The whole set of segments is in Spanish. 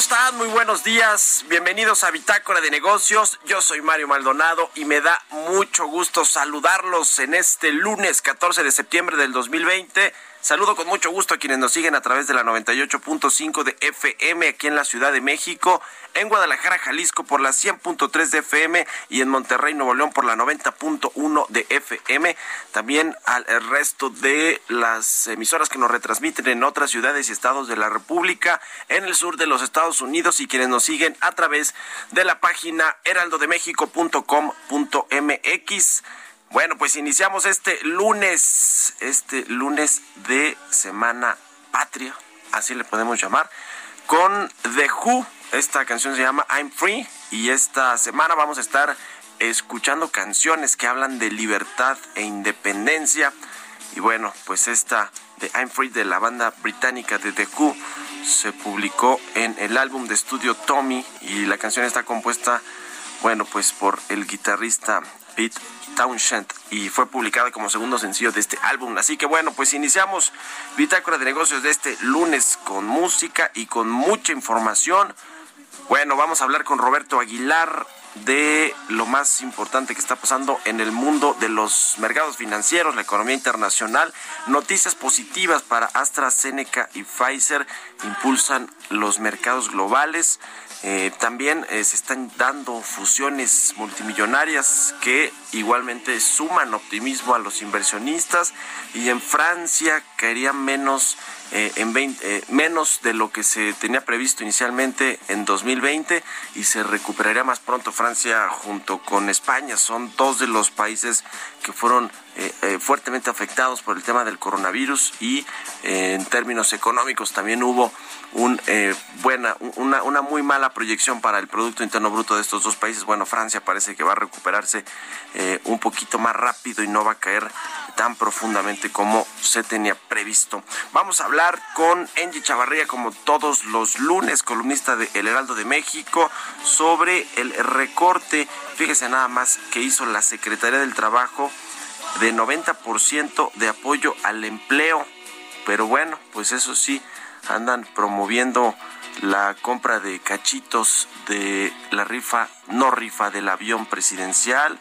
Están? Muy buenos días. Bienvenidos a Bitácora de Negocios. Yo soy Mario Maldonado y me da mucho gusto saludarlos en este lunes 14 de septiembre del 2020 Saludo con mucho gusto a quienes nos siguen a través de la 98.5 de FM aquí en la Ciudad de México, en Guadalajara, Jalisco por la 100.3 de FM y en Monterrey, Nuevo León por la 90.1 de FM. También al resto de las emisoras que nos retransmiten en otras ciudades y estados de la República, en el sur de los Estados Unidos y quienes nos siguen a través de la página heraldodemexico.com.mx. Bueno, pues iniciamos este lunes, este lunes de Semana Patria, así le podemos llamar, con The Who. Esta canción se llama I'm Free y esta semana vamos a estar escuchando canciones que hablan de libertad e independencia. Y bueno, pues esta de I'm Free de la banda británica de The Who se publicó en el álbum de estudio Tommy y la canción está compuesta, bueno, pues por el guitarrista Pete Townshend y fue publicada como segundo sencillo de este álbum. Así que bueno, pues iniciamos Bitácora de Negocios de este lunes con música y con mucha información. Bueno, vamos a hablar con Roberto Aguilar de lo más importante que está pasando en el mundo de los mercados financieros, la economía internacional. Noticias positivas para AstraZeneca y Pfizer impulsan los mercados globales. Eh, también eh, se están dando fusiones multimillonarias que igualmente suman optimismo a los inversionistas y en Francia caería menos eh, en menos de lo que se tenía previsto inicialmente en 2020 y se recuperaría más pronto Francia junto con España son dos de los países que fueron fuertemente afectados por el tema del coronavirus y en términos económicos también hubo un, eh, buena, una, una muy mala proyección para el Producto Interno Bruto de estos dos países. Bueno, Francia parece que va a recuperarse eh, un poquito más rápido y no va a caer tan profundamente como se tenía previsto. Vamos a hablar con Angie Chavarría, como todos los lunes, columnista de El Heraldo de México, sobre el recorte, fíjese nada más, que hizo la Secretaría del Trabajo de 90% de apoyo al empleo. Pero bueno, pues eso sí, andan promoviendo la compra de cachitos de la rifa, no rifa del avión presidencial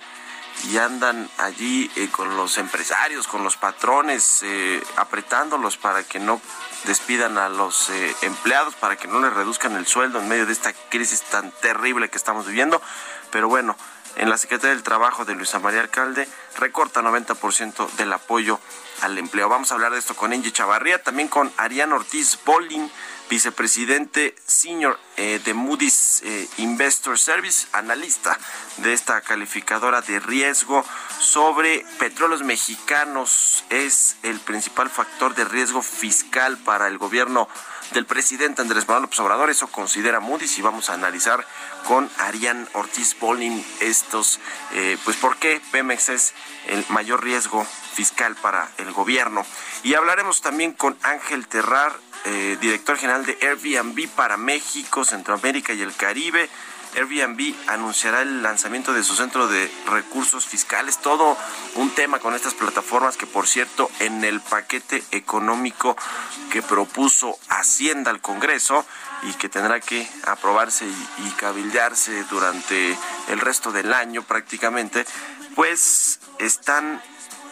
y andan allí eh, con los empresarios, con los patrones, eh, apretándolos para que no despidan a los eh, empleados, para que no les reduzcan el sueldo en medio de esta crisis tan terrible que estamos viviendo. Pero bueno, en la Secretaría del Trabajo de Luisa María Alcalde recorta 90% del apoyo al empleo. Vamos a hablar de esto con Angie Chavarría, también con Arián Ortiz Bolling, vicepresidente senior eh, de Moody's eh, Investor Service, analista de esta calificadora de riesgo sobre petróleos mexicanos. Es el principal factor de riesgo fiscal para el gobierno del presidente Andrés Manuel López Obrador. Eso considera Moody's y vamos a analizar con Arián Ortiz Bolling estos, eh, pues por qué Pemex es el mayor riesgo fiscal para el gobierno. Y hablaremos también con Ángel Terrar, eh, director general de Airbnb para México, Centroamérica y el Caribe. Airbnb anunciará el lanzamiento de su centro de recursos fiscales, todo un tema con estas plataformas que por cierto en el paquete económico que propuso Hacienda al Congreso y que tendrá que aprobarse y, cabildearse durante el resto del año prácticamente, pues están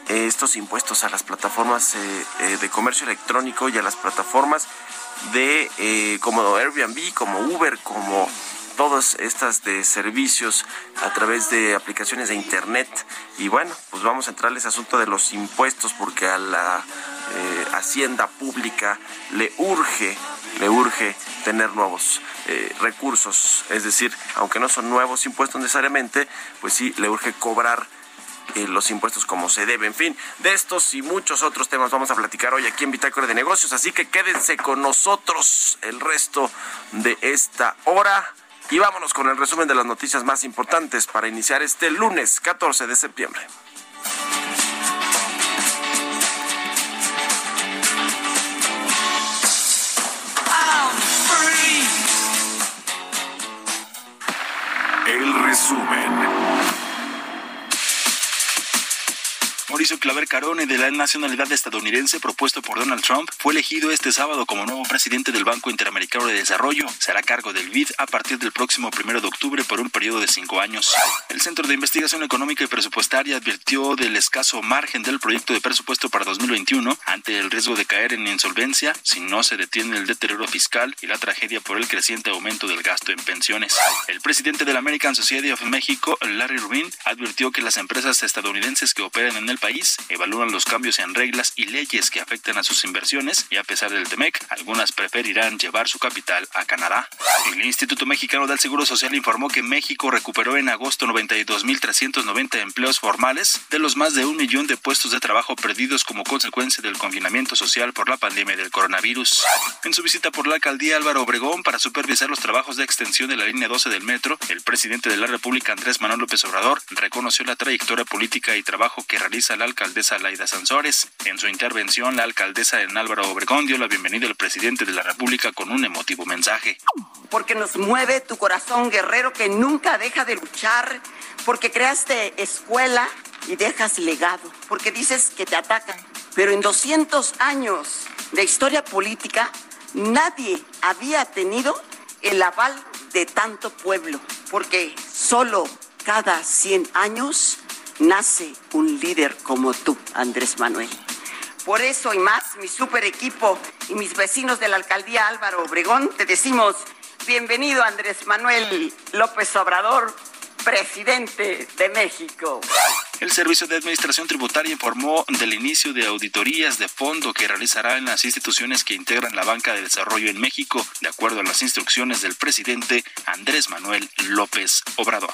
eh, estos impuestos a las plataformas eh, eh, de comercio electrónico y a las plataformas de como Airbnb, como Uber, como todas estas de servicios a través de aplicaciones de internet y bueno pues vamos a entrar ese asunto de los impuestos porque a la hacienda pública le urge le urge tener nuevos eh, recursos, es decir, aunque no son nuevos impuestos necesariamente, pues sí le urge cobrar eh, los impuestos como se debe. En fin, de estos y muchos otros temas vamos a platicar hoy aquí en Bitácora de Negocios, así que quédense con nosotros el resto de esta hora. Y vámonos con el resumen de las noticias más importantes para iniciar este lunes 14 de septiembre. Mauricio Claver Carone, de la nacionalidad estadounidense propuesto por Donald Trump, fue elegido este sábado como nuevo presidente del Banco Interamericano de Desarrollo. Será cargo del BID a partir del próximo primero de octubre por un periodo de cinco años. El Centro de Investigación Económica y Presupuestaria advirtió del escaso margen del proyecto de presupuesto para 2021 ante el riesgo de caer en insolvencia si no se detiene el deterioro fiscal y la tragedia por el creciente aumento del gasto en pensiones. El presidente de la American Society of Mexico, Larry Rubin, advirtió que las empresas estadounidenses que operan en el país evalúan los cambios en reglas y leyes que afectan a sus inversiones y a pesar del TEMEC, algunas preferirán llevar su capital a Canadá. El Instituto Mexicano del Seguro Social informó que México recuperó en agosto 92.390 empleos formales de los más de un millón de puestos de trabajo perdidos como consecuencia del confinamiento social por la pandemia del coronavirus. En su visita por la alcaldía Álvaro Obregón para supervisar los trabajos de extensión de la línea 12 del metro, el presidente de la República Andrés Manuel López Obrador reconoció la trayectoria política y trabajo que realiza la alcaldesa Laida Sansores. En su intervención, la alcaldesa en Álvaro Obregón dio la bienvenida al presidente de la República con un emotivo mensaje. Porque nos mueve tu corazón guerrero que nunca deja de luchar, porque creaste escuela y dejas legado, porque dices que te atacan. Pero en 200 años de historia política, nadie había tenido el aval de tanto pueblo, porque solo cada 100 años nace un líder como tú, Andrés Manuel. Por eso y más, mi super equipo y mis vecinos de la alcaldía Álvaro Obregón, te decimos bienvenido Andrés Manuel López Obrador, presidente de México. El Servicio de Administración Tributaria informó del inicio de auditorías de fondo que realizará en las instituciones que integran la banca de desarrollo en México, de acuerdo a las instrucciones del presidente Andrés Manuel López Obrador.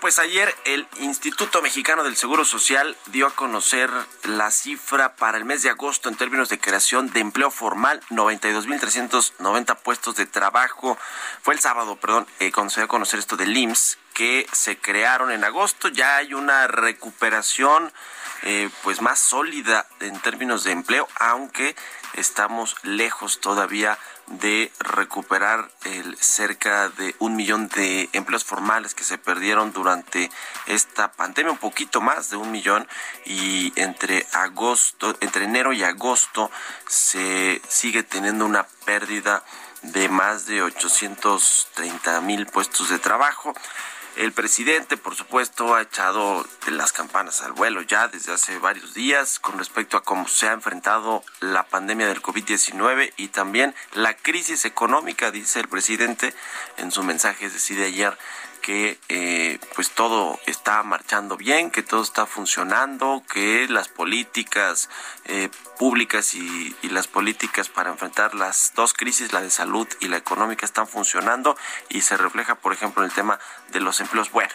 Pues ayer el Instituto Mexicano del Seguro Social dio a conocer la cifra para el mes de agosto en términos de creación de empleo formal, 92.390 puestos de trabajo. Fue el sábado, perdón, eh, cuando se dio a conocer esto del IMSS, que se crearon en agosto. Ya hay una recuperación eh, pues más sólida en términos de empleo, aunque estamos lejos todavía de recuperar el cerca de un millón de empleos formales que se perdieron durante esta pandemia, un poquito más de un millón y entre agosto, entre enero y agosto se sigue teniendo una pérdida de más de 830 mil puestos de trabajo. El presidente, por supuesto, ha echado las campanas al vuelo ya desde hace varios días con respecto a cómo se ha enfrentado la pandemia del COVID-19 y también la crisis económica, dice el presidente en su mensaje, es decir, de ayer que eh, pues todo está marchando bien, que todo está funcionando, que las políticas eh, públicas y, las políticas para enfrentar las dos crisis, la de salud y la económica, están funcionando y se refleja, por ejemplo, en el tema de los empleos. Bueno,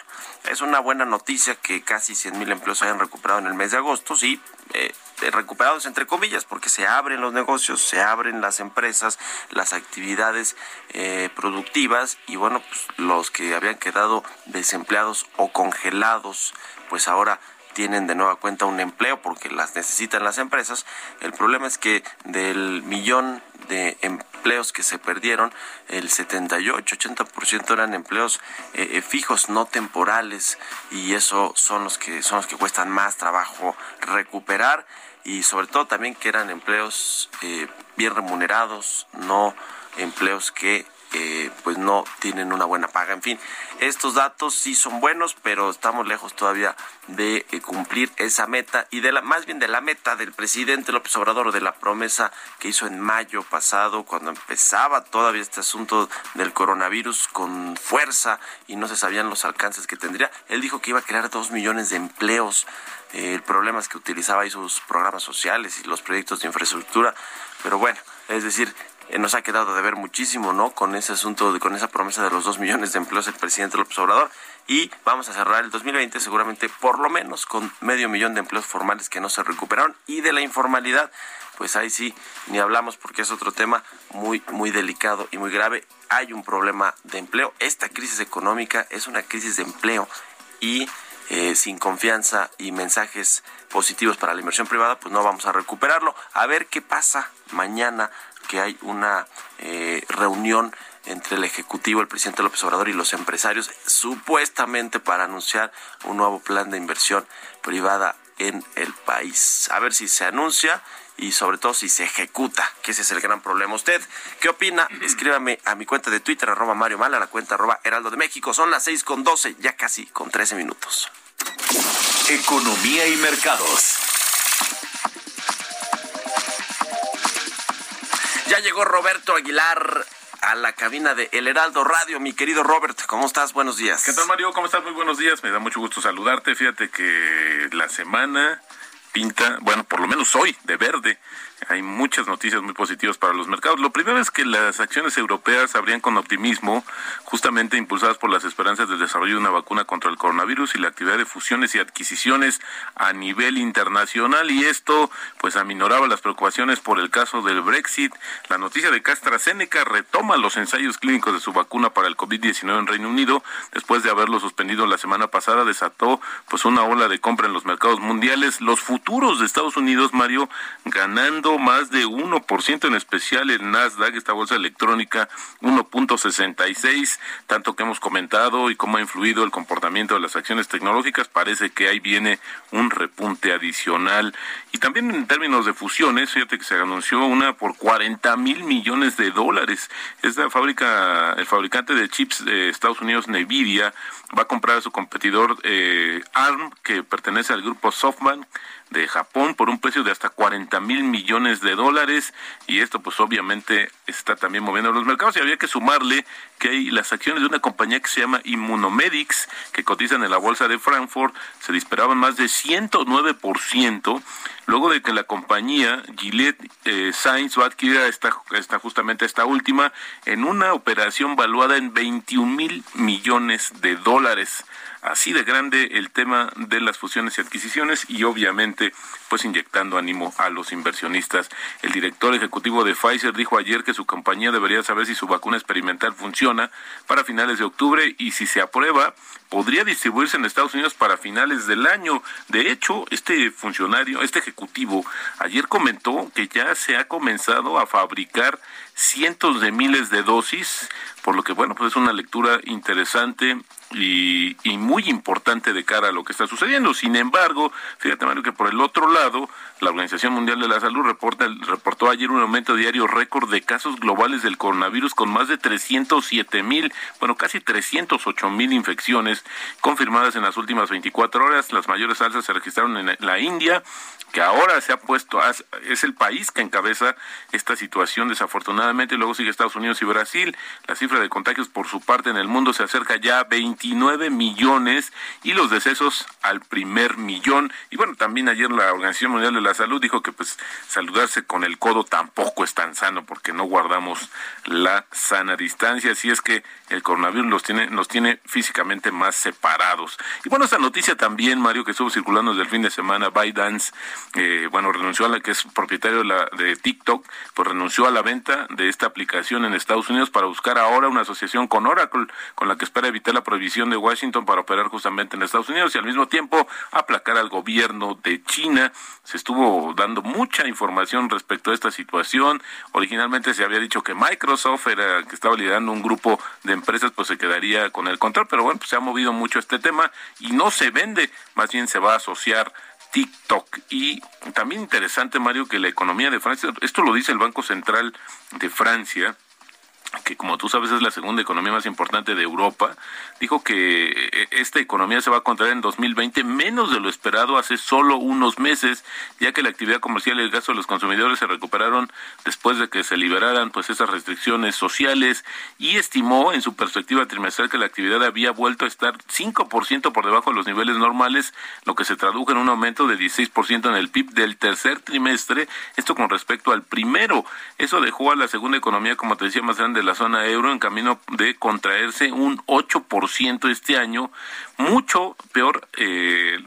es una buena noticia que casi 100 mil empleos hayan recuperado en el mes de agosto, sí, eh, recuperados entre comillas, porque se abren los negocios, se abren las empresas, las actividades eh, productivas y bueno, pues los que habían quedado desempleados o congelados, pues ahora tienen de nueva cuenta un empleo porque las necesitan las empresas. El problema es que del millón de empleos que se perdieron, el 78-80% eran empleos eh, eh, fijos, no temporales, y eso son los que son los que cuestan más trabajo recuperar y sobre todo también que eran empleos eh, bien remunerados, no empleos que pues no tienen una buena paga. En fin, estos datos sí son buenos, pero estamos lejos todavía de eh, cumplir esa meta y de la más bien de la meta del presidente López Obrador de la promesa que hizo en mayo pasado cuando empezaba todavía este asunto del coronavirus con fuerza y no se sabían los alcances que tendría. Él dijo que iba a crear dos millones de empleos. El problema es que utilizaba ahí sus programas sociales y los proyectos de infraestructura, pero bueno, es decir, eh, nos ha quedado de ver muchísimo, ¿no? Con ese asunto, de, con esa promesa de los dos millones de empleos del presidente López Obrador. Y vamos a cerrar el 2020 seguramente por lo menos con medio millón de empleos formales que no se recuperaron. Y de la informalidad, pues ahí sí, ni hablamos porque es otro tema muy, muy delicado y muy grave. Hay un problema de empleo. Esta crisis económica es una crisis de empleo y eh, sin confianza y mensajes positivos para la inversión privada, pues no vamos a recuperarlo. A ver qué pasa mañana que hay una eh, reunión entre el Ejecutivo, el presidente López Obrador y los empresarios, supuestamente para anunciar un nuevo plan de inversión privada en el país. A ver si se anuncia y sobre todo si se ejecuta, que ese es el gran problema. ¿Usted qué opina? Escríbame a mi cuenta de Twitter, arroba Mario Mal, a la cuenta arroba Heraldo de México. Son las seis con doce, ya casi con trece minutos. Economía y mercados. Ya llegó Roberto Aguilar a la cabina de El Heraldo Radio. Mi querido Robert, ¿cómo estás? Buenos días. ¿Qué tal, Mario? ¿Cómo estás? Muy buenos días. Me da mucho gusto saludarte. Fíjate que la semana pinta, bueno, por lo menos hoy, de verde hay muchas noticias muy positivas para los mercados. Lo primero es que las acciones europeas abrían con optimismo, justamente impulsadas por las esperanzas del desarrollo de una vacuna contra el coronavirus y la actividad de fusiones y adquisiciones a nivel internacional. Y esto, pues, aminoraba las preocupaciones por el caso del Brexit. La noticia de que AstraZeneca retoma los ensayos clínicos de su vacuna para el COVID-19 en Reino Unido, después de haberlo suspendido la semana pasada, desató, pues, una ola de compra en los mercados mundiales. Los futuros de Estados Unidos, Mario, ganando más de 1%, en especial el Nasdaq, esta bolsa electrónica, 1.66, tanto que hemos comentado y cómo ha influido el comportamiento de las acciones tecnológicas, parece que ahí viene un repunte adicional. Y también en términos de fusiones, fíjate que se anunció una por 40 mil millones de dólares. Esta fábrica, el fabricante de chips de Estados Unidos, Nvidia, va a comprar a su competidor eh, ARM, que pertenece al grupo SoftBank, de Japón por un precio de hasta 40 mil millones de dólares. Y esto pues obviamente está también moviendo los mercados. Y había que sumarle que hay las acciones de una compañía que se llama Immunomedics que cotizan en la bolsa de Frankfurt. Se disparaban más de 109% luego de que la compañía Gillette eh, Science va a adquirir esta, esta, justamente esta última en una operación valuada en 21 mil millones de dólares así de grande el tema de las fusiones y adquisiciones y obviamente pues inyectando ánimo a los inversionistas. El director ejecutivo de Pfizer dijo ayer que su compañía debería saber si su vacuna experimental funciona para finales de octubre y si se aprueba podría distribuirse en Estados Unidos para finales del año. De hecho, este funcionario, este ejecutivo, ayer comentó que ya se ha comenzado a fabricar cientos de miles de dosis, por lo que bueno, pues es una lectura interesante y, muy importante de cara a lo que está sucediendo. Sin embargo, fíjate Mario que por el otro lado, la Organización Mundial de la Salud reporta, reportó ayer un aumento diario récord de casos globales del coronavirus con más de 307 mil, bueno, casi 308 mil infecciones confirmadas en las últimas 24 horas. Las mayores alzas se registraron en la India, que ahora se ha puesto, es el país que encabeza esta situación desafortunadamente, luego sigue Estados Unidos y Brasil. La cifra de contagios por su parte en el mundo se acerca ya a 20 29 millones y los decesos al primer millón. Y bueno, también ayer la Organización Mundial de la Salud dijo que pues saludarse con el codo tampoco es tan sano porque no guardamos la sana distancia. Así es que el coronavirus los tiene, nos tiene físicamente más separados. Y bueno, esta noticia también, Mario, que estuvo circulando desde el fin de semana, ByteDance, eh, bueno, renunció a la que es propietario de, la, de TikTok, pues renunció a la venta de esta aplicación en Estados Unidos para buscar ahora una asociación con Oracle, con la que espera evitar la prohibición de Washington para operar justamente en Estados Unidos y al mismo tiempo aplacar al gobierno de China. Se estuvo dando mucha información respecto a esta situación. Originalmente se había dicho que Microsoft era que estaba liderando un grupo de empresas, pues se quedaría con el control, pero bueno, pues se ha movido mucho este tema y no se vende, más bien se va a asociar TikTok. Y también interesante, Mario, que la economía de Francia, esto lo dice el Banco Central de Francia, que como tú sabes es la segunda economía más importante de Europa, dijo que eh, esta economía se va a contraer en 2020 menos de lo esperado hace solo unos meses, ya que la actividad comercial y el gasto de los consumidores se recuperaron después de que se liberaran pues esas restricciones sociales y estimó en su perspectiva trimestral que la actividad había vuelto a estar 5% por debajo de los niveles normales, lo que se tradujo en un aumento de 16% en el PIB del tercer trimestre, esto con respecto al primero. Eso dejó a la segunda economía, como te decía, más grande de la zona euro en camino de contraerse un 8% este año, mucho peor, eh,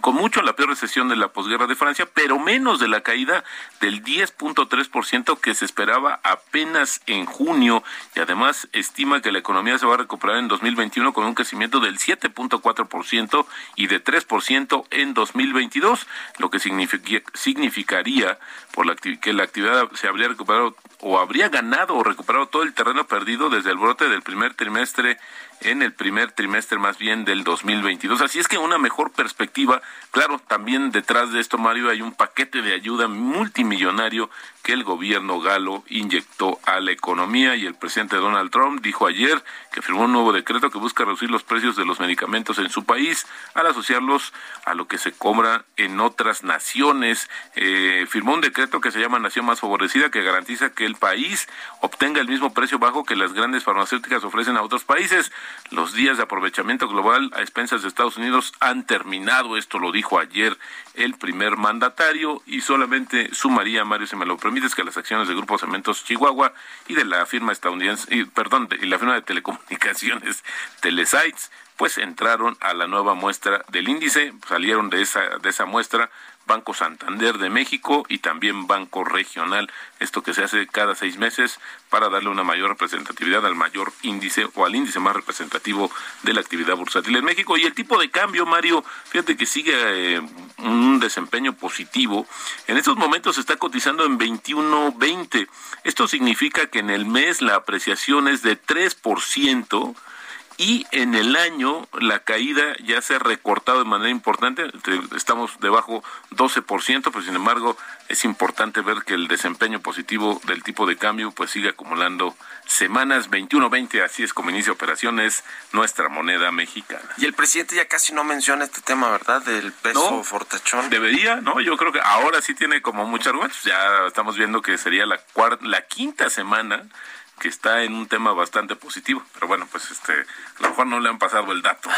con mucho la peor recesión de la posguerra de Francia, pero menos de la caída del 10.3% que se esperaba apenas en junio. Y además estima que la economía se va a recuperar en 2021 con un crecimiento del 7.4% y de 3% en 2022, lo que significaría por la que la actividad se habría recuperado o habría ganado o recuperado todo el terreno perdido desde el brote del primer trimestre en el primer trimestre más bien del 2022. Así es que una mejor perspectiva, claro, también detrás de esto, Mario, hay un paquete de ayuda multimillonario que el gobierno galo inyectó a la economía y el presidente Donald Trump dijo ayer que firmó un nuevo decreto que busca reducir los precios de los medicamentos en su país al asociarlos a lo que se cobra en otras naciones. Eh, firmó un decreto que se llama Nación Más Favorecida que garantiza que el país obtenga el mismo precio bajo que las grandes farmacéuticas ofrecen a otros países. Los días de aprovechamiento global a expensas de Estados Unidos han terminado, esto lo dijo ayer el primer mandatario y solamente sumaría, Mario, si me lo permites, que las acciones del Grupo Cementos Chihuahua y de la firma estadounidense, perdón, y la firma de telecomunicaciones Telesites, pues entraron a la nueva muestra del índice, salieron de esa, de esa muestra Banco Santander de México y también Banco Regional, esto que se hace cada seis meses para darle una mayor representatividad al mayor índice o al índice más representativo de la actividad bursátil en México. Y el tipo de cambio, Mario, fíjate que sigue eh, un desempeño positivo. En estos momentos se está cotizando en 21.20. Esto significa que en el mes la apreciación es de 3% y en el año la caída ya se ha recortado de manera importante, estamos debajo 12%, pero sin embargo es importante ver que el desempeño positivo del tipo de cambio pues sigue acumulando semanas 21-20, así es como inicia operaciones nuestra moneda mexicana. Y el presidente ya casi no menciona este tema, ¿verdad? Del peso fortachón. Debería, ¿no? Yo creo que ahora sí tiene como muchas argumentos, ya estamos viendo que sería la, cuarta, la quinta semana que está en un tema bastante positivo. Pero bueno, pues este, a lo mejor no le han pasado el dato.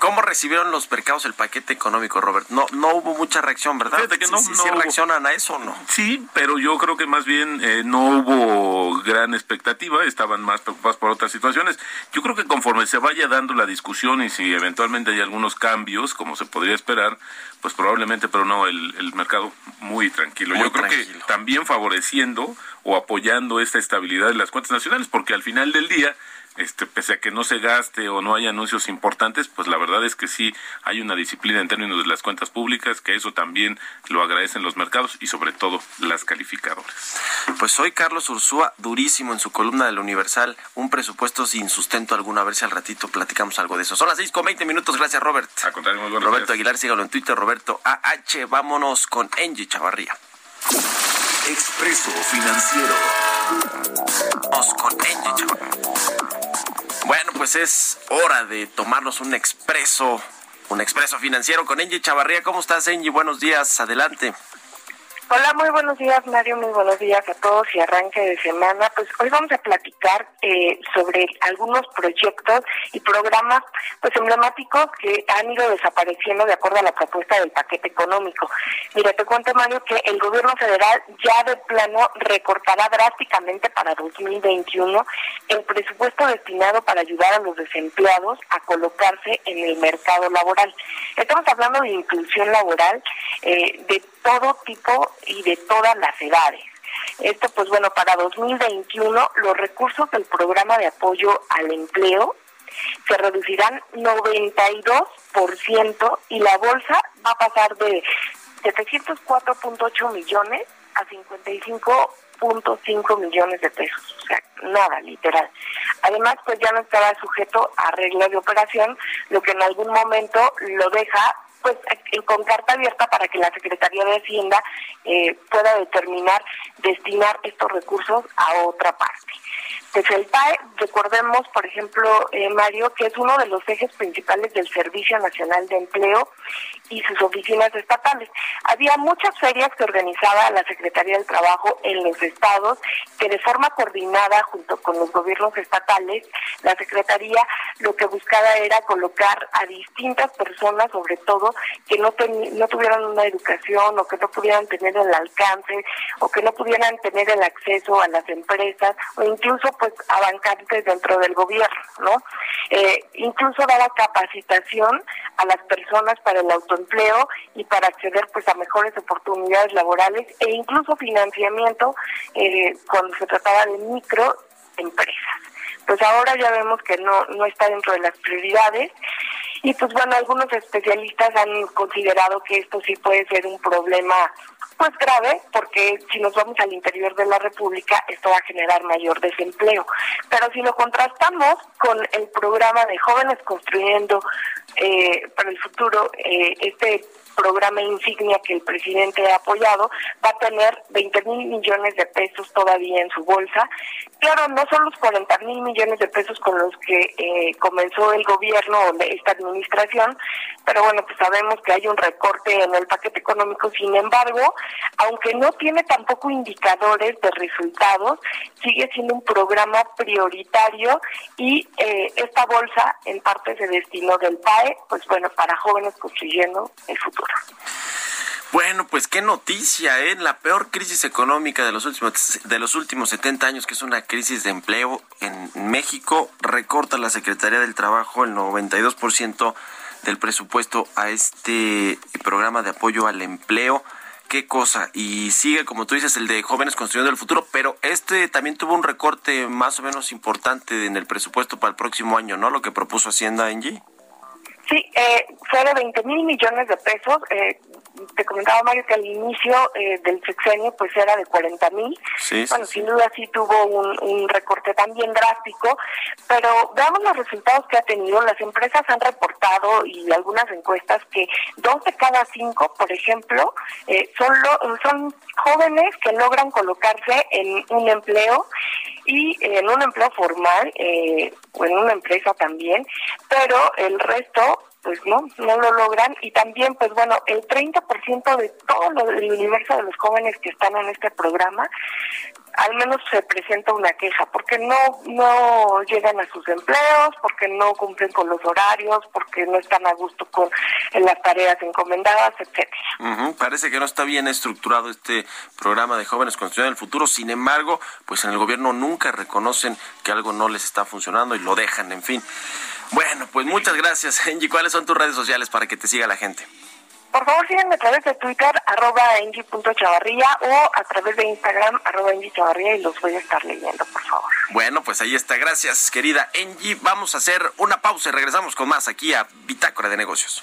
¿Cómo, recibieron los mercados el paquete económico, Robert? No, no hubo mucha reacción, ¿verdad? Fíjate que no, ¿Sí, reaccionan a eso o no? Sí, pero yo creo que más bien eh, no hubo gran expectativa, estaban más preocupados por otras situaciones. Yo creo que conforme se vaya dando la discusión y si eventualmente hay algunos cambios, como se podría esperar, pues probablemente, pero no, el, el mercado muy tranquilo. yo creo que también favoreciendo o apoyando esta estabilidad de las cuentas nacionales, porque al final del día, este, pese a que no se gaste o no haya anuncios importantes, pues la verdad es que sí hay una disciplina en términos de las cuentas públicas, que eso también lo agradecen los mercados y sobre todo las calificadoras. Pues hoy Carlos Ursúa, durísimo en su columna del Universal, un presupuesto sin sustento alguno, a ver si al ratito platicamos algo de eso. Son las seis con veinte minutos, gracias Robert. A muy Roberto Aguilar, sígalo en Twitter, Roberto AH, vámonos con Angie Chavarría. Expreso Financiero. Bueno, pues es hora de tomarnos un expreso, un expreso financiero con Angie Chavarría. ¿Cómo estás, Angie? Buenos días, adelante. Hola, muy buenos días Mario, muy buenos días a todos y arranque de semana. Pues hoy vamos a platicar eh, sobre algunos proyectos y programas pues emblemáticos que han ido desapareciendo de acuerdo a la propuesta del paquete económico. Mira, te cuento Mario que el gobierno federal ya de plano recortará drásticamente para 2021 el presupuesto destinado para ayudar a los desempleados a colocarse en el mercado laboral. Estamos hablando de inclusión laboral eh, de todo tipo y de todas las edades. Esto, pues bueno, para 2021 los recursos del programa de apoyo al empleo se reducirán 92% y la bolsa va a pasar de 704.8 millones a 55.5 millones de pesos, o sea, nada, literal. Además, pues ya no estará sujeto a reglas de operación, lo que en algún momento lo deja pues eh, con carta abierta para que la Secretaría de Hacienda eh, pueda determinar destinar estos recursos a otra parte. Pues el PAE, recordemos, por ejemplo, eh, Mario, que es uno de los ejes principales del Servicio Nacional de Empleo y sus oficinas estatales. Había muchas ferias que organizaba la Secretaría del Trabajo en los estados, que de forma coordinada junto con los gobiernos estatales, la Secretaría lo que buscaba era colocar a distintas personas, sobre todo, que no, no tuvieran una educación o que no pudieran tener el alcance o que no pudieran tener el acceso a las empresas o incluso pues abancantes dentro del gobierno, ¿no? Eh, incluso daba capacitación a las personas para el autoempleo y para acceder pues a mejores oportunidades laborales e incluso financiamiento eh, cuando se trataba de microempresas. Pues ahora ya vemos que no, no está dentro de las prioridades y pues bueno, algunos especialistas han considerado que esto sí puede ser un problema pues grave, porque si nos vamos al interior de la República, esto va a generar mayor desempleo. Pero si lo contrastamos con el programa de Jóvenes Construyendo eh, para el Futuro, eh, este programa insignia que el presidente ha apoyado, va a tener 20 mil millones de pesos todavía en su bolsa. Claro, no son los 40 mil millones de pesos con los que eh, comenzó el gobierno de esta administración, pero bueno, pues sabemos que hay un recorte en el paquete económico. Sin embargo, aunque no tiene tampoco indicadores de resultados, sigue siendo un programa prioritario y eh, esta bolsa en parte se destinó del PAE, pues bueno, para jóvenes construyendo el futuro. Bueno, pues qué noticia, ¿eh? La peor crisis económica de los últimos de los últimos 70 años, que es una crisis de empleo en México, recorta la Secretaría del Trabajo el 92% del presupuesto a este programa de apoyo al empleo. Qué cosa. Y sigue, como tú dices, el de jóvenes construyendo el futuro, pero este también tuvo un recorte más o menos importante en el presupuesto para el próximo año, ¿no? Lo que propuso Hacienda, Angie. Sí, eh, fue de 20 mil millones de pesos. Eh, te comentaba Mario que al inicio eh, del sexenio pues era de 40 mil. bueno, sin duda sí tuvo un, un, recorte también drástico, pero veamos los resultados que ha tenido. Las empresas han reportado y algunas encuestas que dos de cada cinco, por ejemplo, eh, son, son jóvenes que logran colocarse en un empleo y en un empleo formal eh, o en una empresa también, pero el resto pues no, no lo logran y también pues bueno, el 30% de todo el universo de los jóvenes que están en este programa al menos se presenta una queja porque no no llegan a sus empleos, porque no cumplen con los horarios, porque no están a gusto con las tareas encomendadas, etcétera. Parece que no está bien estructurado este programa de jóvenes construyendo el futuro. Sin embargo, pues en el gobierno nunca reconocen que algo no les está funcionando y lo dejan, en fin. Bueno, pues muchas gracias, Angie. ¿Cuáles son tus redes sociales para que te siga la gente? Por favor, síganme a través de Twitter, arroba Chavarría, o a través de Instagram, arroba Chavarría, y los voy a estar leyendo, por favor. Bueno, pues ahí está. Gracias, querida Angie. Vamos a hacer una pausa y regresamos con más aquí a Bitácora de Negocios.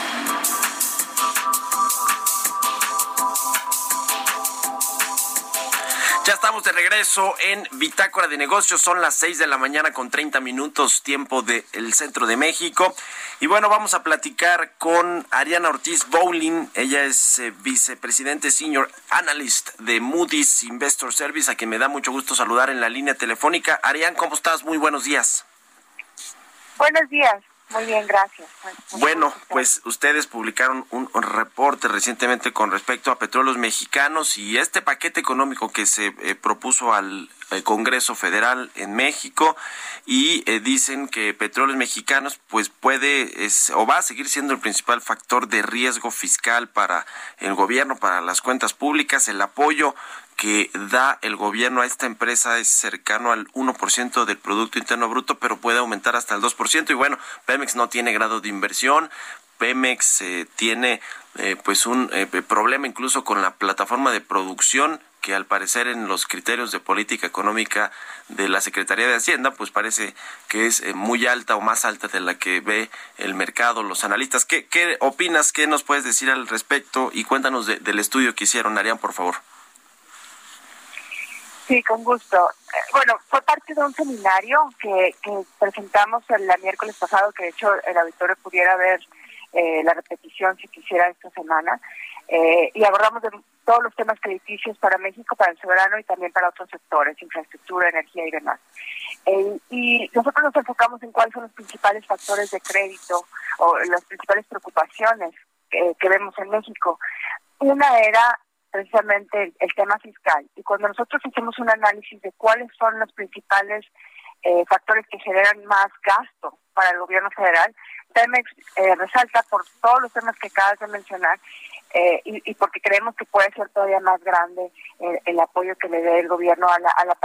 De regreso en Bitácora de Negocios. Son las 6 de la mañana con 30 minutos tiempo del centro de México. Y bueno, vamos a platicar con Ariana Ortiz Bowling. Ella es eh, vicepresidente senior analyst de Moody's Investor Service, a quien me da mucho gusto saludar en la línea telefónica. Ariane, ¿cómo estás? Muy buenos días. Buenos días. Muy bien, gracias. bueno, pues ustedes publicaron un, reporte recientemente con respecto a petróleos mexicanos y este paquete económico que se eh, propuso al eh, Congreso Federal en México y eh, dicen que petróleos mexicanos pues puede o va a seguir siendo el principal factor de riesgo fiscal para el gobierno, para las cuentas públicas, el apoyo que da el gobierno a esta empresa es cercano al 1% del Producto Interno Bruto, pero puede aumentar hasta el 2%. Y bueno, Pemex no tiene grado de inversión. Pemex eh, tiene eh, pues un eh, problema incluso con la plataforma de producción que al parecer en los criterios de política económica de la Secretaría de Hacienda, pues parece que es muy alta o más alta de la que ve el mercado, los analistas. ¿Qué, qué opinas? ¿Qué nos puedes decir al respecto? Y cuéntanos del estudio que hicieron, Arián, por favor. Sí, con gusto. Eh, bueno, fue parte de un seminario que, presentamos el, miércoles pasado, que de hecho el auditorio pudiera ver eh, la repetición si quisiera esta semana, eh, y abordamos de todos los temas crediticios para México, para el soberano y también para otros sectores, infraestructura, energía y demás. y nosotros nos enfocamos en cuáles son los principales factores de crédito o las principales preocupaciones que vemos en México. Una era precisamente el, tema fiscal. Y cuando nosotros hicimos un análisis de cuáles son los principales eh, factores que generan más gasto para el gobierno federal, Pemex eh, resalta por todos los temas que acabas de mencionar eh, y, porque creemos que puede ser todavía más grande el apoyo que le dé el gobierno a la, a la.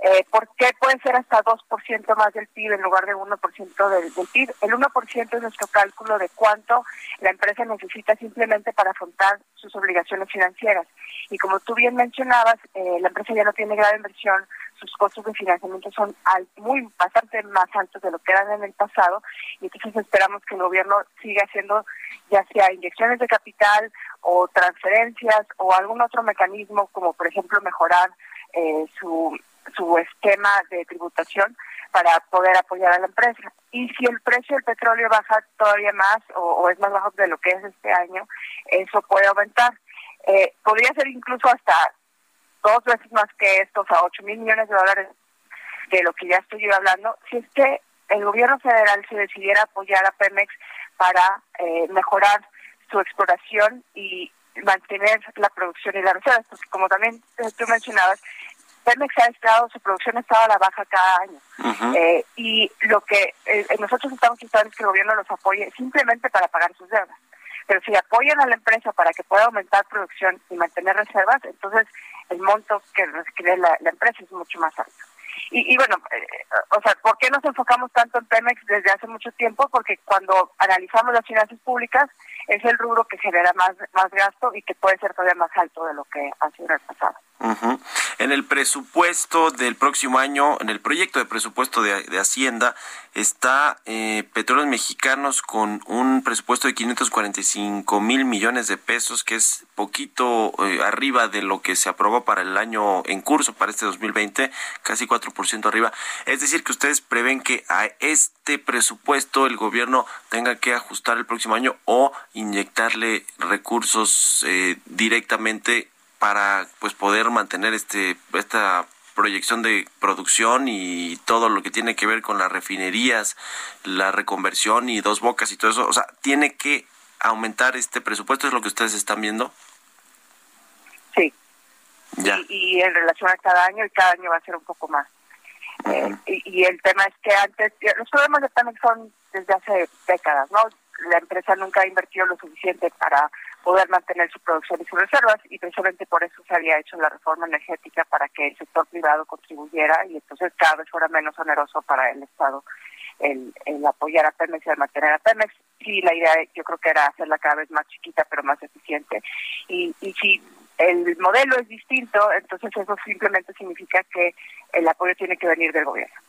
Eh, ¿Por qué puede ser hasta 2% más del PIB en lugar de 1% del, del PIB? El 1% es nuestro cálculo de cuánto la empresa necesita simplemente para afrontar sus obligaciones financieras. Y como tú bien mencionabas, eh, la empresa ya no tiene grave inversión, sus costos de financiamiento son muy bastante más altos de lo que eran en el pasado y entonces esperamos que el gobierno siga haciendo ya sea inyecciones de capital o transferencias o algún otro mecanismo como por ejemplo mejorar eh, su su esquema de tributación para poder apoyar a la empresa. Y si el precio del petróleo baja todavía más o, es más bajo de lo que es este año, eso puede aumentar. Eh, podría ser incluso hasta dos veces más que estos, a 8 mil millones de dólares de lo que ya estoy hablando, si es que el gobierno federal se decidiera apoyar a Pemex para eh, mejorar su exploración y mantener la producción y las reservas, porque como también tú mencionabas, Pemex ha estado, su producción ha estado a la baja cada año. Eh, y lo que eh, nosotros estamos intentando es que el gobierno los apoye simplemente para pagar sus deudas. Pero si apoyan a la empresa para que pueda aumentar producción y mantener reservas, entonces el monto que requiere la, empresa es mucho más alto. Y, bueno, eh, o sea, ¿por qué nos enfocamos tanto en Pemex desde hace mucho tiempo? Porque cuando analizamos las finanzas públicas, es el rubro que genera más, más gasto y que puede ser todavía más alto de lo que ha sido en el pasado. En el presupuesto del próximo año, en el proyecto de presupuesto de, Hacienda, está eh, Petróleos Mexicanos con un presupuesto de 545 mil millones de pesos, que es poquito eh, arriba de lo que se aprobó para el año en curso, para este 2020, casi 4% arriba. Es decir, que ustedes prevén que a este presupuesto el gobierno tenga que ajustar el próximo año o inyectarle recursos eh, directamente para pues poder mantener este esta proyección de producción y todo lo que tiene que ver con las refinerías, la reconversión y dos bocas y todo eso, o sea, tiene que aumentar este presupuesto, es lo que ustedes están viendo. Sí. Ya. Y, en relación a cada año, y cada año va a ser un poco más. Eh, y, el tema es que antes, los problemas de Pemex son desde hace décadas, ¿no? La empresa nunca ha invertido lo suficiente para poder mantener su producción y sus reservas y precisamente por eso se había hecho la reforma energética para que el sector privado contribuyera y entonces cada vez fuera menos oneroso para el Estado el, apoyar a Pemex y el mantener a Pemex. Sí, la idea yo creo que era hacerla cada vez más chiquita pero más eficiente. Y, y si el modelo es distinto, entonces eso simplemente significa que el apoyo tiene que venir del gobierno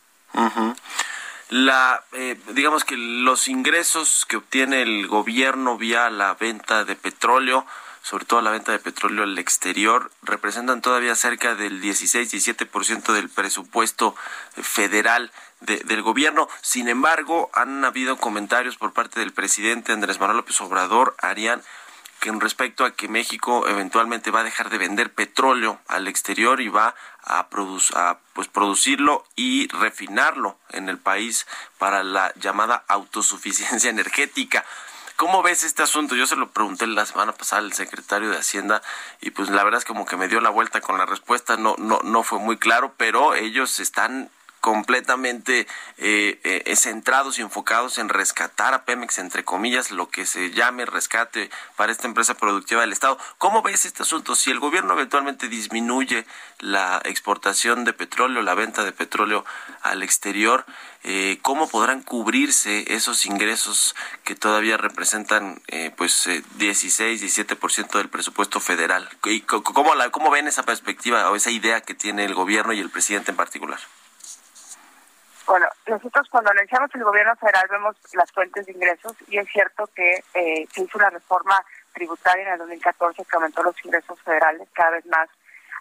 la eh, digamos que los ingresos que obtiene el gobierno vía la venta de petróleo sobre todo la venta de petróleo al exterior, representan todavía cerca del 16-17% del presupuesto federal del gobierno. Sin embargo, han habido comentarios por parte del presidente Andrés Manuel López Obrador, Arián, que respecto a que México eventualmente va a dejar de vender petróleo al exterior y va a, a pues, producirlo y refinarlo en el país para la llamada autosuficiencia energética. ¿Cómo ves este asunto? Yo se lo pregunté la semana pasada al secretario de Hacienda y pues la verdad es como que me dio la vuelta con la respuesta, no, no, no fue muy claro, pero ellos están completamente eh, eh, centrados y enfocados en rescatar a Pemex, entre comillas, lo que se llame rescate para esta empresa productiva del Estado. ¿Cómo ves este asunto? Si el gobierno eventualmente disminuye la exportación de petróleo, la venta de petróleo al exterior, eh, ¿cómo podrán cubrirse esos ingresos que todavía representan eh, pues 16, 17% del presupuesto federal? ¿Y cómo, la, ¿Cómo ven esa perspectiva o esa idea que tiene el gobierno y el presidente en particular? Bueno, nosotros cuando analizamos el gobierno federal vemos las fuentes de ingresos y es cierto que eh, se hizo una reforma tributaria en el 2014 que aumentó los ingresos federales, cada vez más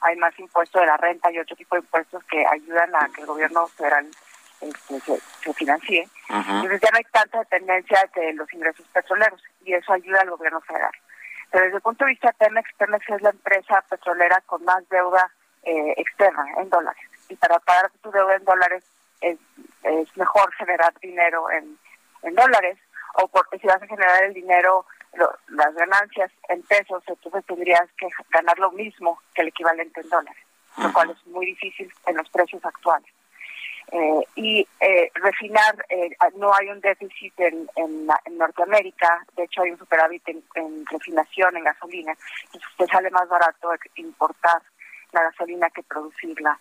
hay más impuestos de la renta y otro tipo de impuestos que ayudan a que el gobierno federal este, se, financie. Entonces ya no hay tanta dependencia de los ingresos petroleros y eso ayuda al gobierno federal. Pero desde el punto de vista de Pemex, Pemex es la empresa petrolera con más deuda eh, externa en dólares. Y para pagar tu deuda en dólares es, mejor generar dinero en, dólares o porque si vas a generar el dinero, las ganancias en pesos, entonces tendrías que ganar lo mismo que el equivalente en dólares, lo cual es muy difícil en los precios actuales. Eh, y eh, refinar, eh, no hay un déficit en, en, Norteamérica, de hecho hay un superávit en, en refinación, en gasolina, entonces te sale más barato importar la gasolina que producirla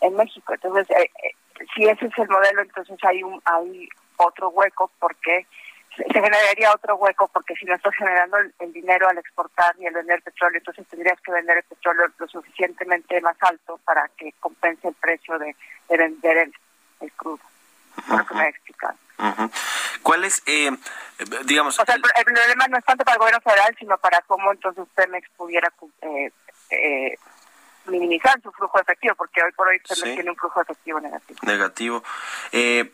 en México. Entonces, si ese es el modelo, entonces hay un hay otro hueco porque se generaría otro hueco porque si no estás generando el, dinero al exportar y al vender petróleo, entonces tendrías que vender el petróleo lo suficientemente más alto para que compense el precio de, vender el, crudo. Por que me he explicado. ¿Cuál es, eh, digamos... O sea, el, problema no es tanto para el gobierno federal, sino para cómo entonces Pemex pudiera eh, eh, minimizar su flujo efectivo, porque hoy por hoy se tiene un flujo efectivo negativo. Negativo. Eh,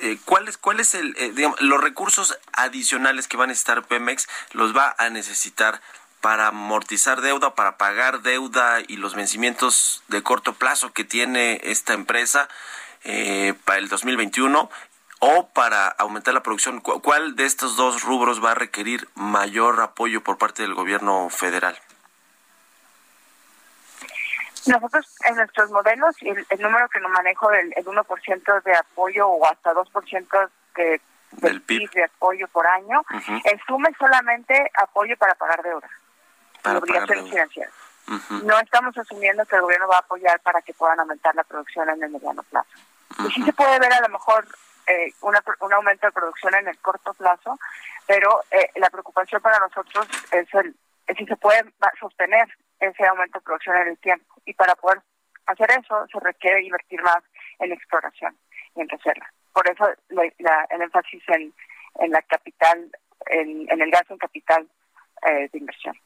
eh, ¿Cuál es, cuál es el, eh, digamos, los recursos adicionales que van a necesitar Pemex los va a necesitar para amortizar deuda, para pagar deuda y los vencimientos de corto plazo que tiene esta empresa para el 2021 o para aumentar la producción? ¿Cuál de estos dos rubros va a requerir mayor apoyo por parte del gobierno federal? Nosotros en nuestros modelos, el, el número que nos manejo del el 1% de apoyo o hasta 2% de, del PIB. de apoyo por año, asume solamente apoyo para pagar deuda. Para obligaciones financieras. No estamos asumiendo que el gobierno va a apoyar para que puedan aumentar la producción en el mediano plazo. Y sí se puede ver a lo mejor eh, una, un aumento de producción en el corto plazo, pero eh, la preocupación para nosotros es el si se puede sostener ese aumento de producción en el tiempo. Y para poder hacer eso se requiere invertir más en exploración y en reserva. Por eso el énfasis en, en la capital, en, el gasto en capital eh, de inversión.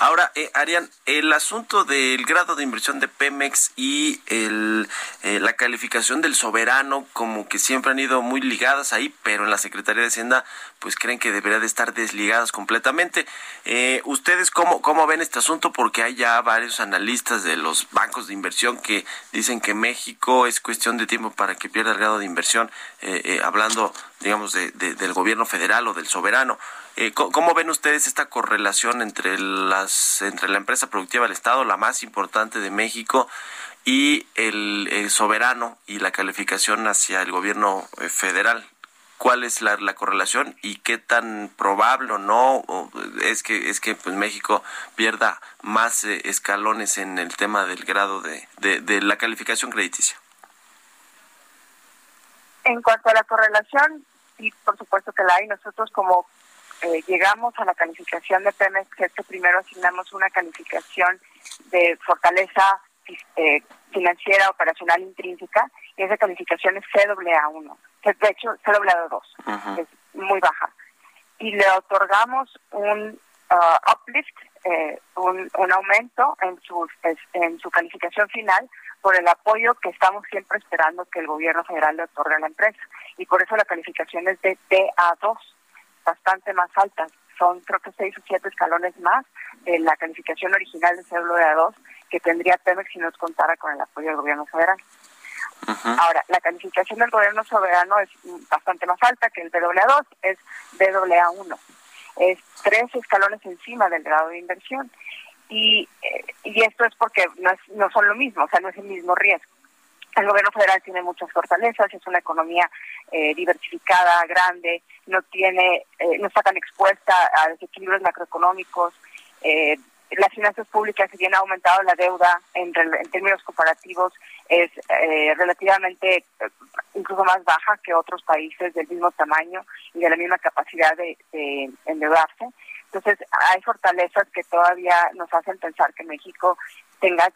Ahora, eh, Arián, el asunto del grado de inversión de Pemex y el, eh, la calificación del soberano, como que siempre han ido muy ligadas ahí, pero en la Secretaría de Hacienda, pues creen que debería de estar desligadas completamente. Eh, ¿Ustedes cómo, cómo ven este asunto? Porque hay ya varios analistas de los bancos de inversión que dicen que México es cuestión de tiempo para que pierda el grado de inversión, eh, hablando, digamos, de, del gobierno federal o del soberano. Eh, ¿Cómo ven ustedes esta correlación entre las entre la empresa productiva del Estado, la más importante de México, y el, soberano y la calificación hacia el gobierno eh, federal? ¿Cuál es la, correlación y qué tan probable o no es que es que pues México pierda más eh, escalones en el tema del grado de, de la calificación crediticia? En cuanto a la correlación, sí, por supuesto que la hay. Nosotros como eh, llegamos a la calificación de Pemex, que primero asignamos una calificación de fortaleza eh, financiera operacional intrínseca, y esa calificación es CAA1, de hecho CAA2, es muy baja. Y le otorgamos un uh, uplift, eh, un, un, aumento en su, en su calificación final por el apoyo que estamos siempre esperando que el gobierno federal le otorgue a la empresa. Y por eso la calificación es de TA2, bastante más alta. Son creo que seis o siete escalones más de la calificación original de CWA2 que tendría Pemex si nos contara con el apoyo del gobierno federal. Ahora, la calificación del gobierno soberano es bastante más alta que el BWA2, es BWA1. Es tres escalones encima del grado de inversión. Y, eh, y esto es porque no, es, no son lo mismo, o sea, no es el mismo riesgo. El gobierno federal tiene muchas fortalezas, es una economía eh, diversificada, grande, no tiene, eh, no está tan expuesta a desequilibrios macroeconómicos, eh, las finanzas públicas, si bien ha aumentado la deuda en, en términos comparativos, es eh, relativamente incluso más baja que otros países del mismo tamaño y de la misma capacidad de, endeudarse. Entonces, hay fortalezas que todavía nos hacen pensar que México tenga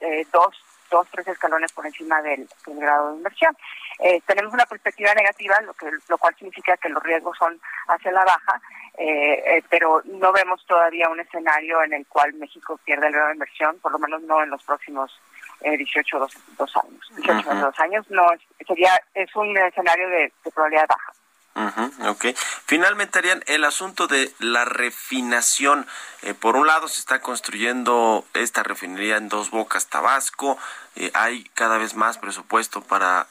eh, dos, dos, tres escalones por encima del, grado de inversión. Eh, tenemos una perspectiva negativa, lo, que, lo cual significa que los riesgos son hacia la baja, eh, pero no vemos todavía un escenario en el cual México pierda el grado de inversión, por lo menos no en los próximos 18 o dos, años. 18 dos años no sería es un escenario de, probabilidad baja. Ok. Finalmente, Arián, el asunto de la refinación. Eh, por un lado, se está construyendo esta refinería en Dos Bocas, Tabasco. Eh, hay cada vez más presupuesto para,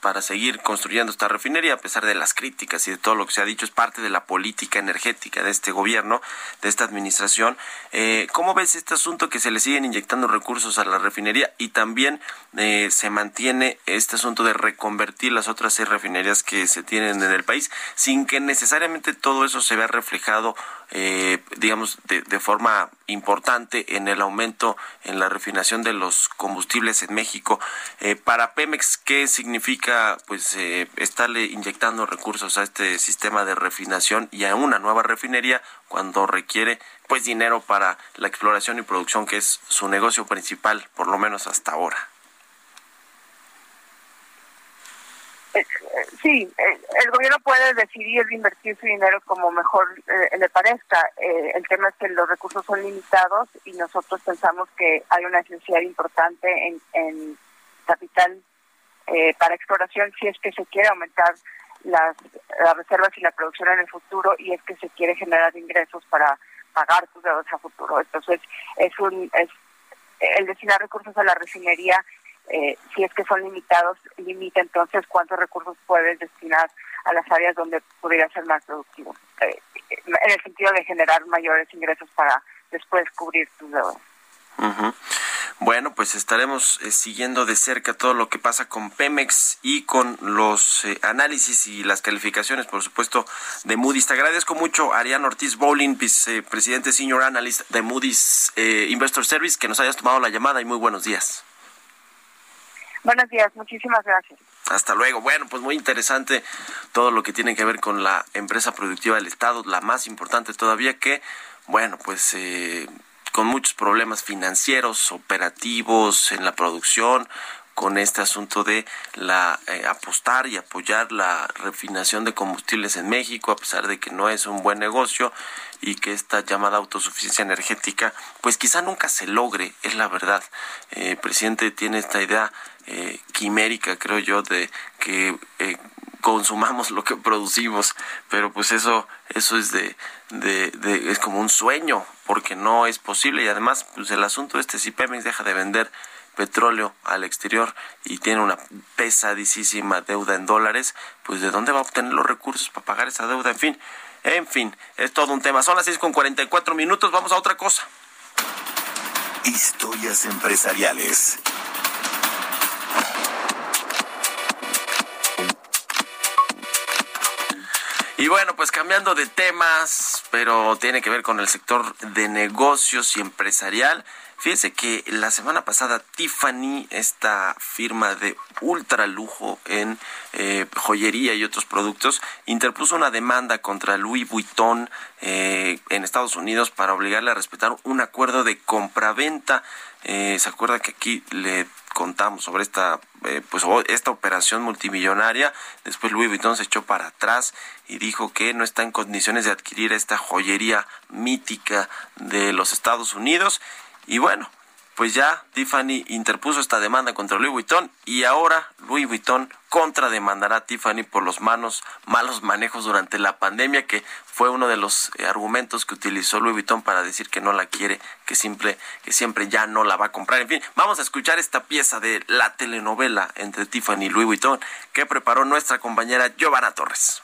para seguir construyendo esta refinería, a pesar de las críticas y de todo lo que se ha dicho, es parte de la política energética de este gobierno, de esta administración. Eh, ¿Cómo ves este asunto que se le siguen inyectando recursos a la refinería y también eh, se mantiene este asunto de reconvertir las otras seis refinerías que se tienen en el país sin que necesariamente todo eso se vea reflejado eh, digamos, de, de, forma importante en el aumento en la refinación de los combustibles en México. Eh, para Pemex, ¿qué significa pues eh, estarle inyectando recursos a este sistema de refinación y a una nueva refinería cuando requiere pues dinero para la exploración y producción que es su negocio principal, por lo menos hasta ahora? Eh, sí, eh, el gobierno puede decidir invertir su dinero como mejor eh, le parezca. el tema es que los recursos son limitados y nosotros pensamos que hay una necesidad importante en, capital para exploración si es que se quiere aumentar las, reservas y la producción en el futuro y es que se quiere generar ingresos para pagar sus deudas a futuro. Entonces, es un es el destinar recursos a la refinería eh, si es que son limitados, limita entonces cuántos recursos puedes destinar a las áreas donde podría ser más productivo, eh, en el sentido de generar mayores ingresos para después cubrir tus deudas. Bueno, pues estaremos eh, siguiendo de cerca todo lo que pasa con Pemex y con los análisis y las calificaciones, por supuesto, de Moody's. Te agradezco mucho, Arián Ortiz Bowling, vicepresidente Senior Analyst de Moody's Investor Service, que nos hayas tomado la llamada y muy buenos días. Buenos días, muchísimas gracias. Hasta luego. Bueno, pues muy interesante todo lo que tiene que ver con la empresa productiva del Estado, la más importante todavía que, bueno, pues eh, con muchos problemas financieros, operativos en la producción, con este asunto de la eh, apostar y apoyar la refinación de combustibles en México, a pesar de que no es un buen negocio y que esta llamada autosuficiencia energética, pues quizá nunca se logre, es la verdad. Eh, el presidente tiene esta idea eh, quimérica, creo yo, de que eh, consumamos lo que producimos, pero pues eso, eso es de, es como un sueño, porque no es posible y además, pues el asunto este, si Pemex deja de vender petróleo al exterior y tiene una pesadísima deuda en dólares, pues de dónde va a obtener los recursos para pagar esa deuda, en fin, en fin, es todo un tema. Son las seis con cuarenta y cuatro minutos, vamos a otra cosa. Historias empresariales. Y bueno, pues cambiando de temas, pero tiene que ver con el sector de negocios y empresarial. Fíjense que la semana pasada Tiffany, esta firma de ultra lujo en eh, joyería y otros productos, interpuso una demanda contra Louis Vuitton eh, en Estados Unidos para obligarle a respetar un acuerdo de compraventa. Eh, ¿Se acuerda que aquí le contamos sobre esta eh, pues esta operación multimillonaria. Después Louis Vuitton se echó para atrás y dijo que no está en condiciones de adquirir esta joyería mítica de los Estados Unidos. Y bueno, pues ya Tiffany interpuso esta demanda contra Louis Vuitton y ahora Louis Vuitton contrademandará a Tiffany por los malos manejos durante la pandemia, que fue uno de los eh, argumentos que utilizó Louis Vuitton para decir que no la quiere, que simple, que siempre ya no la va a comprar. En fin, vamos a escuchar esta pieza de la telenovela entre Tiffany y Louis Vuitton que preparó nuestra compañera Giovanna Torres.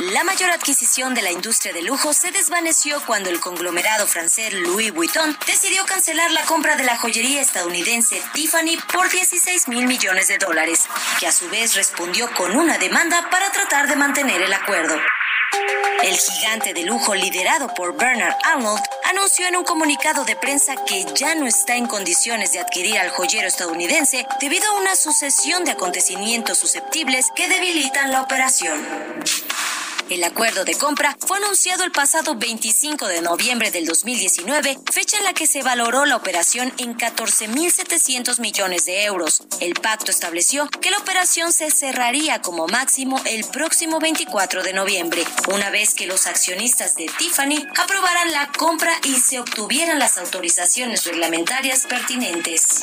La mayor adquisición de la industria de lujo se desvaneció cuando el conglomerado francés Louis Vuitton decidió cancelar la compra de la joyería estadounidense Tiffany por 16 mil millones de dólares, que a su vez respondió con una demanda para tratar de mantener el acuerdo. El gigante de lujo liderado por Bernard Arnold anunció en un comunicado de prensa que ya no está en condiciones de adquirir al joyero estadounidense debido a una sucesión de acontecimientos susceptibles que debilitan la operación. El acuerdo de compra fue anunciado el pasado 25 de noviembre del 2019, fecha en la que se valoró la operación en 14.700 millones de euros. El pacto estableció que la operación se cerraría como máximo el próximo 24 de noviembre, una vez que los accionistas de Tiffany aprobaran la compra y se obtuvieran las autorizaciones reglamentarias pertinentes.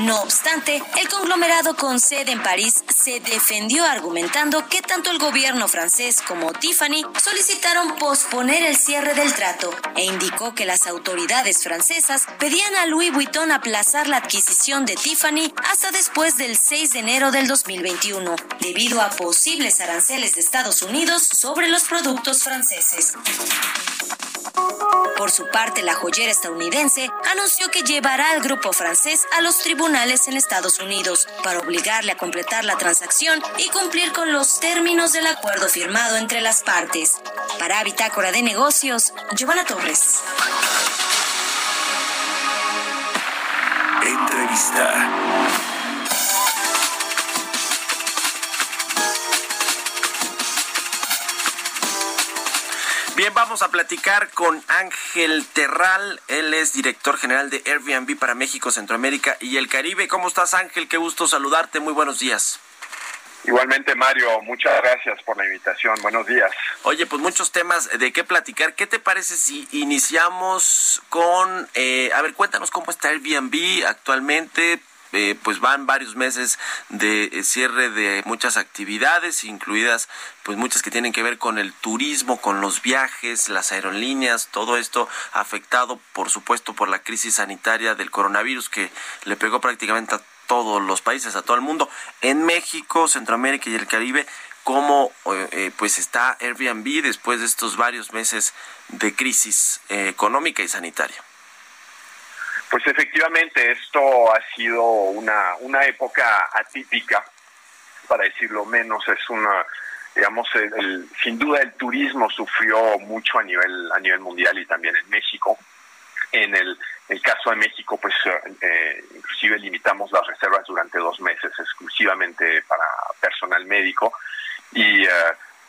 No obstante, el conglomerado con sede en París se defendió argumentando que tanto el gobierno francés como como Tiffany solicitaron posponer el cierre del trato e indicó que las autoridades francesas pedían a Louis Vuitton aplazar la adquisición de Tiffany hasta después del 6 de enero del 2021, debido a posibles aranceles de Estados Unidos sobre los productos franceses. Por su parte, la joyera estadounidense anunció que llevará al grupo francés a los tribunales en Estados Unidos para obligarle a completar la transacción y cumplir con los términos del acuerdo firmado entre las partes. Para Bitácora de Negocios, Giovanna Torres. Entrevista. Bien, vamos a platicar con Ángel Terral. Él es director general de Airbnb para México, Centroamérica y el Caribe. ¿Cómo estás, Ángel? Qué gusto saludarte. Muy buenos días. Igualmente, Mario, muchas gracias por la invitación. Buenos días. Oye, pues muchos temas de qué platicar. ¿Qué te parece si iniciamos con, eh, a ver, cuéntanos cómo está Airbnb actualmente? Eh, pues van varios meses de eh, cierre de muchas actividades, incluidas pues muchas que tienen que ver con el turismo, con los viajes, las aerolíneas, todo esto afectado por supuesto por la crisis sanitaria del coronavirus que le pegó prácticamente a todos los países, a todo el mundo. En México, Centroamérica y el Caribe, cómo eh, pues está Airbnb después de estos varios meses de crisis económica y sanitaria. Pues efectivamente, esto ha sido una, una época atípica, para decirlo menos, es una, digamos, el, sin duda el turismo sufrió mucho a nivel, a nivel mundial y también en México. En el, caso de México, pues eh, inclusive limitamos las reservas durante dos meses exclusivamente para personal médico y eh,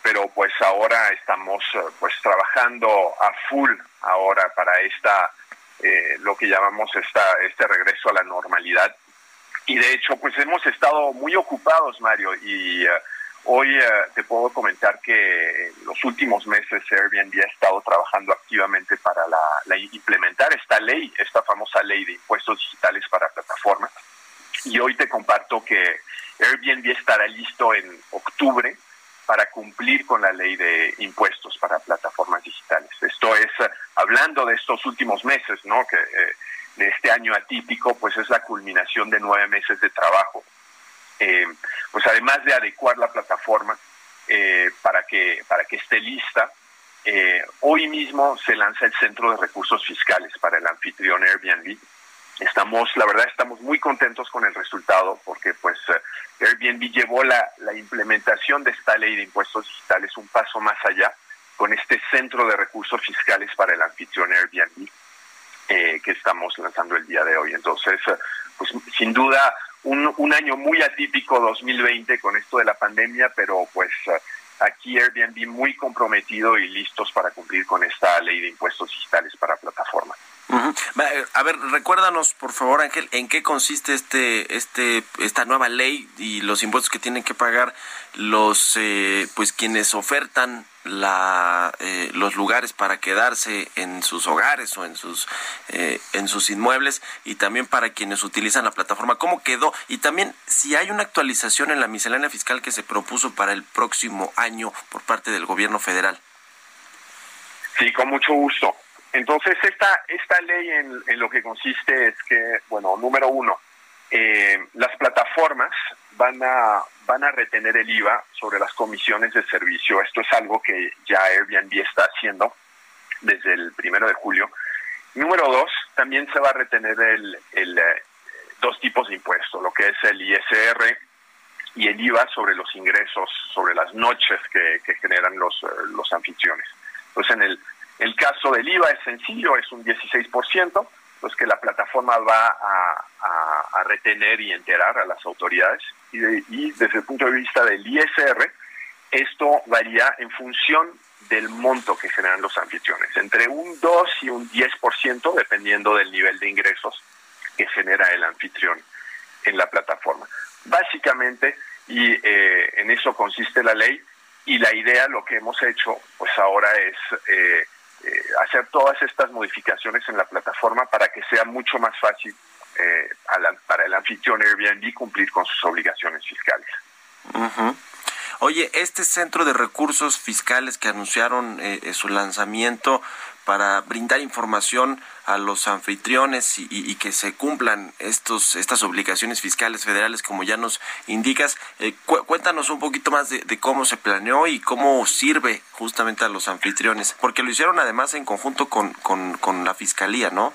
pero pues ahora estamos pues trabajando a full ahora para esta eh, lo que llamamos esta, este regreso a la normalidad. Y de hecho, pues hemos estado muy ocupados, Mario, y eh, hoy eh, te puedo comentar que en los últimos meses Airbnb ha estado trabajando activamente para la, implementar esta ley, esta famosa ley de impuestos digitales para plataformas. Y hoy te comparto que Airbnb estará listo en octubre para cumplir con la ley de impuestos para plataformas digitales. Esto es, eh, hablando de estos últimos meses, ¿no? Que eh, de este año atípico, pues es la culminación de nueve meses de trabajo. Eh, pues además de adecuar la plataforma para que para que esté lista, hoy mismo se lanza el Centro de Recursos Fiscales para el anfitrión Airbnb Estamos, la verdad, estamos muy contentos con el resultado porque pues eh, Airbnb llevó la, la implementación de esta ley de impuestos digitales un paso más allá con este centro de recursos fiscales para el anfitrión Airbnb eh, que estamos lanzando el día de hoy. Entonces, eh, pues sin duda un, un año muy atípico 2020 con esto de la pandemia, pero pues aquí Airbnb muy comprometido y listos para cumplir con esta ley de impuestos digitales para plataformas. A ver, recuérdanos, por favor, Ángel, en qué consiste este, este, esta nueva ley y los impuestos que tienen que pagar los, eh, pues, quienes ofertan la, eh, los lugares para quedarse en sus hogares o en sus, eh, en sus inmuebles y también para quienes utilizan la plataforma. ¿Cómo quedó? Y también si hay una actualización en la miscelánea fiscal que se propuso para el próximo año por parte del gobierno federal. Sí, con mucho gusto. Entonces, esta, esta ley en, lo que consiste es que, bueno, número uno, eh, las plataformas van a, van a retener el IVA sobre las comisiones de servicio. Esto es algo que ya Airbnb está haciendo desde el primero de julio. Número dos, también se va a retener el, el eh, dos tipos de impuestos, lo que es el ISR y el IVA sobre los ingresos, sobre las noches que, generan los, eh, los anfitriones. Entonces, en el el caso del IVA es sencillo, es un 16%, pues que la plataforma va a, retener y enterar a las autoridades. Y, desde el punto de vista del ISR, esto varía en función del monto que generan los anfitriones, entre un 2 y un 10%, dependiendo del nivel de ingresos que genera el anfitrión en la plataforma. Básicamente, y eh, en eso consiste la ley, y la idea, lo que hemos hecho, pues ahora es... Eh, eh, hacer todas estas modificaciones en la plataforma para que sea mucho más fácil eh, para el anfitrión Airbnb cumplir con sus obligaciones fiscales. Oye, este centro de recursos fiscales que anunciaron eh, su lanzamiento para brindar información a los anfitriones y, que se cumplan estos estas obligaciones fiscales federales como ya nos indicas. Eh, cuéntanos un poquito más de, cómo se planeó y cómo sirve justamente a los anfitriones, porque lo hicieron además en conjunto con, con, la fiscalía, ¿no?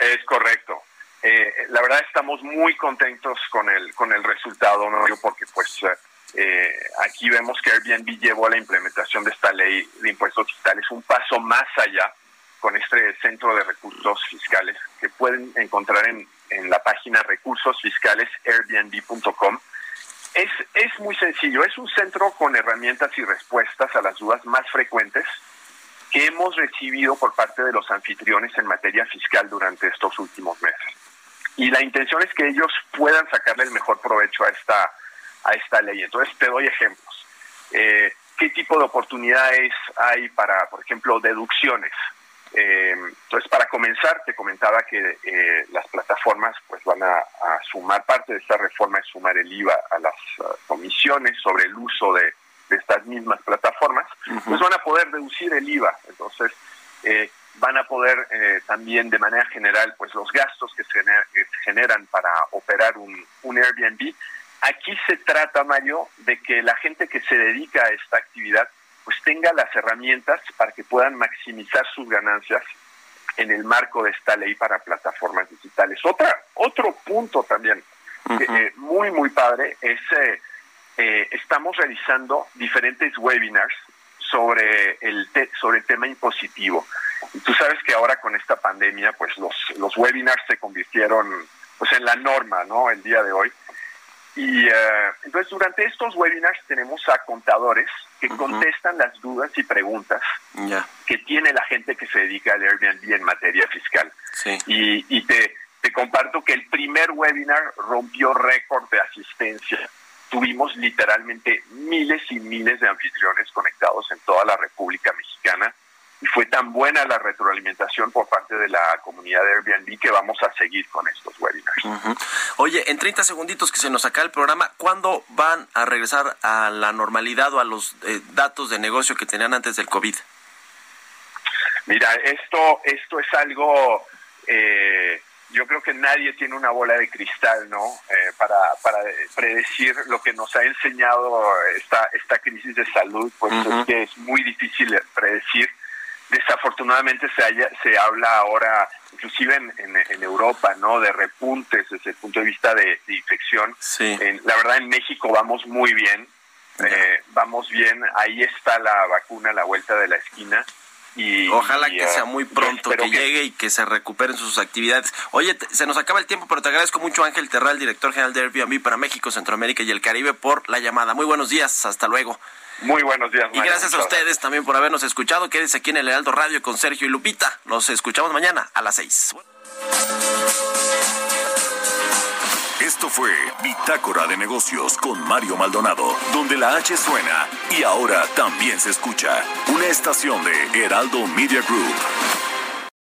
Es correcto. Eh, la verdad estamos muy contentos con el con el resultado, ¿no? Porque pues eh, aquí vemos que Airbnb llevó a la implementación de esta ley de impuestos digitales un paso más allá con este centro de recursos fiscales que pueden encontrar en, en la página recursosfiscalesairbnb.com. Es, es muy sencillo, es un centro con herramientas y respuestas a las dudas más frecuentes que hemos recibido por parte de los anfitriones en materia fiscal durante estos últimos meses. Y la intención es que ellos puedan sacarle el mejor provecho a esta a esta ley. Entonces, te doy ejemplos. Eh, ¿Qué tipo de oportunidades hay para, por ejemplo, deducciones? Eh, entonces, para comenzar, te comentaba que eh, las plataformas pues van a, sumar, parte de esta reforma es sumar el IVA a las uh, comisiones sobre el uso de, estas mismas plataformas, pues van a poder deducir el IVA. Entonces, van a poder también de manera general, pues los gastos que se, generan para operar un, un Airbnb, Aquí se trata, Mario, de que la gente que se dedica a esta actividad pues tenga las herramientas para que puedan maximizar sus ganancias en el marco de esta ley para plataformas digitales. Otra, otro punto también eh, muy, muy padre es, eh, eh, estamos realizando diferentes webinars sobre el, sobre el tema impositivo. Y tú sabes que ahora con esta pandemia, pues los, los webinars se convirtieron pues en la norma, ¿no? El día de hoy. Y eh, entonces durante estos webinars tenemos a contadores que contestan las dudas y preguntas que tiene la gente que se dedica al Airbnb en materia fiscal. Y, y te, te comparto que el primer webinar rompió récord de asistencia. Tuvimos literalmente miles y miles de anfitriones conectados en toda la República Mexicana y fue tan buena la retroalimentación por parte de la comunidad de Airbnb que vamos a seguir con estos webinars. Oye, en 30 segunditos que se nos acaba el programa, ¿cuándo van a regresar a la normalidad o a los eh, datos de negocio que tenían antes del COVID? Mira, esto, esto es algo, eh, yo creo que nadie tiene una bola de cristal, ¿no? Eh, para, para predecir lo que nos ha enseñado esta, esta crisis de salud, pues es que es muy difícil predecir desafortunadamente se, haya, se habla ahora, inclusive en, en, Europa, ¿no? De repuntes desde el punto de vista de, infección. la verdad, en México vamos muy bien. Eh, vamos bien, ahí está la vacuna a la vuelta de la esquina. Y, Ojalá y, que ah, sea muy pronto, que, llegue y que se recuperen sus actividades. Oye, te- se nos acaba el tiempo, pero te agradezco mucho, Ángel Terral, director general de Airbnb para México, Centroamérica y el Caribe, por la llamada. Muy buenos días, hasta luego. Muy buenos días, Y Mario. gracias a ustedes también por habernos escuchado. Quédense aquí en el Heraldo Radio con Sergio y Lupita. Nos escuchamos mañana a las seis. Esto fue Bitácora de Negocios con Mario Maldonado, donde la H suena y ahora también se escucha. Una estación de Heraldo Media Group.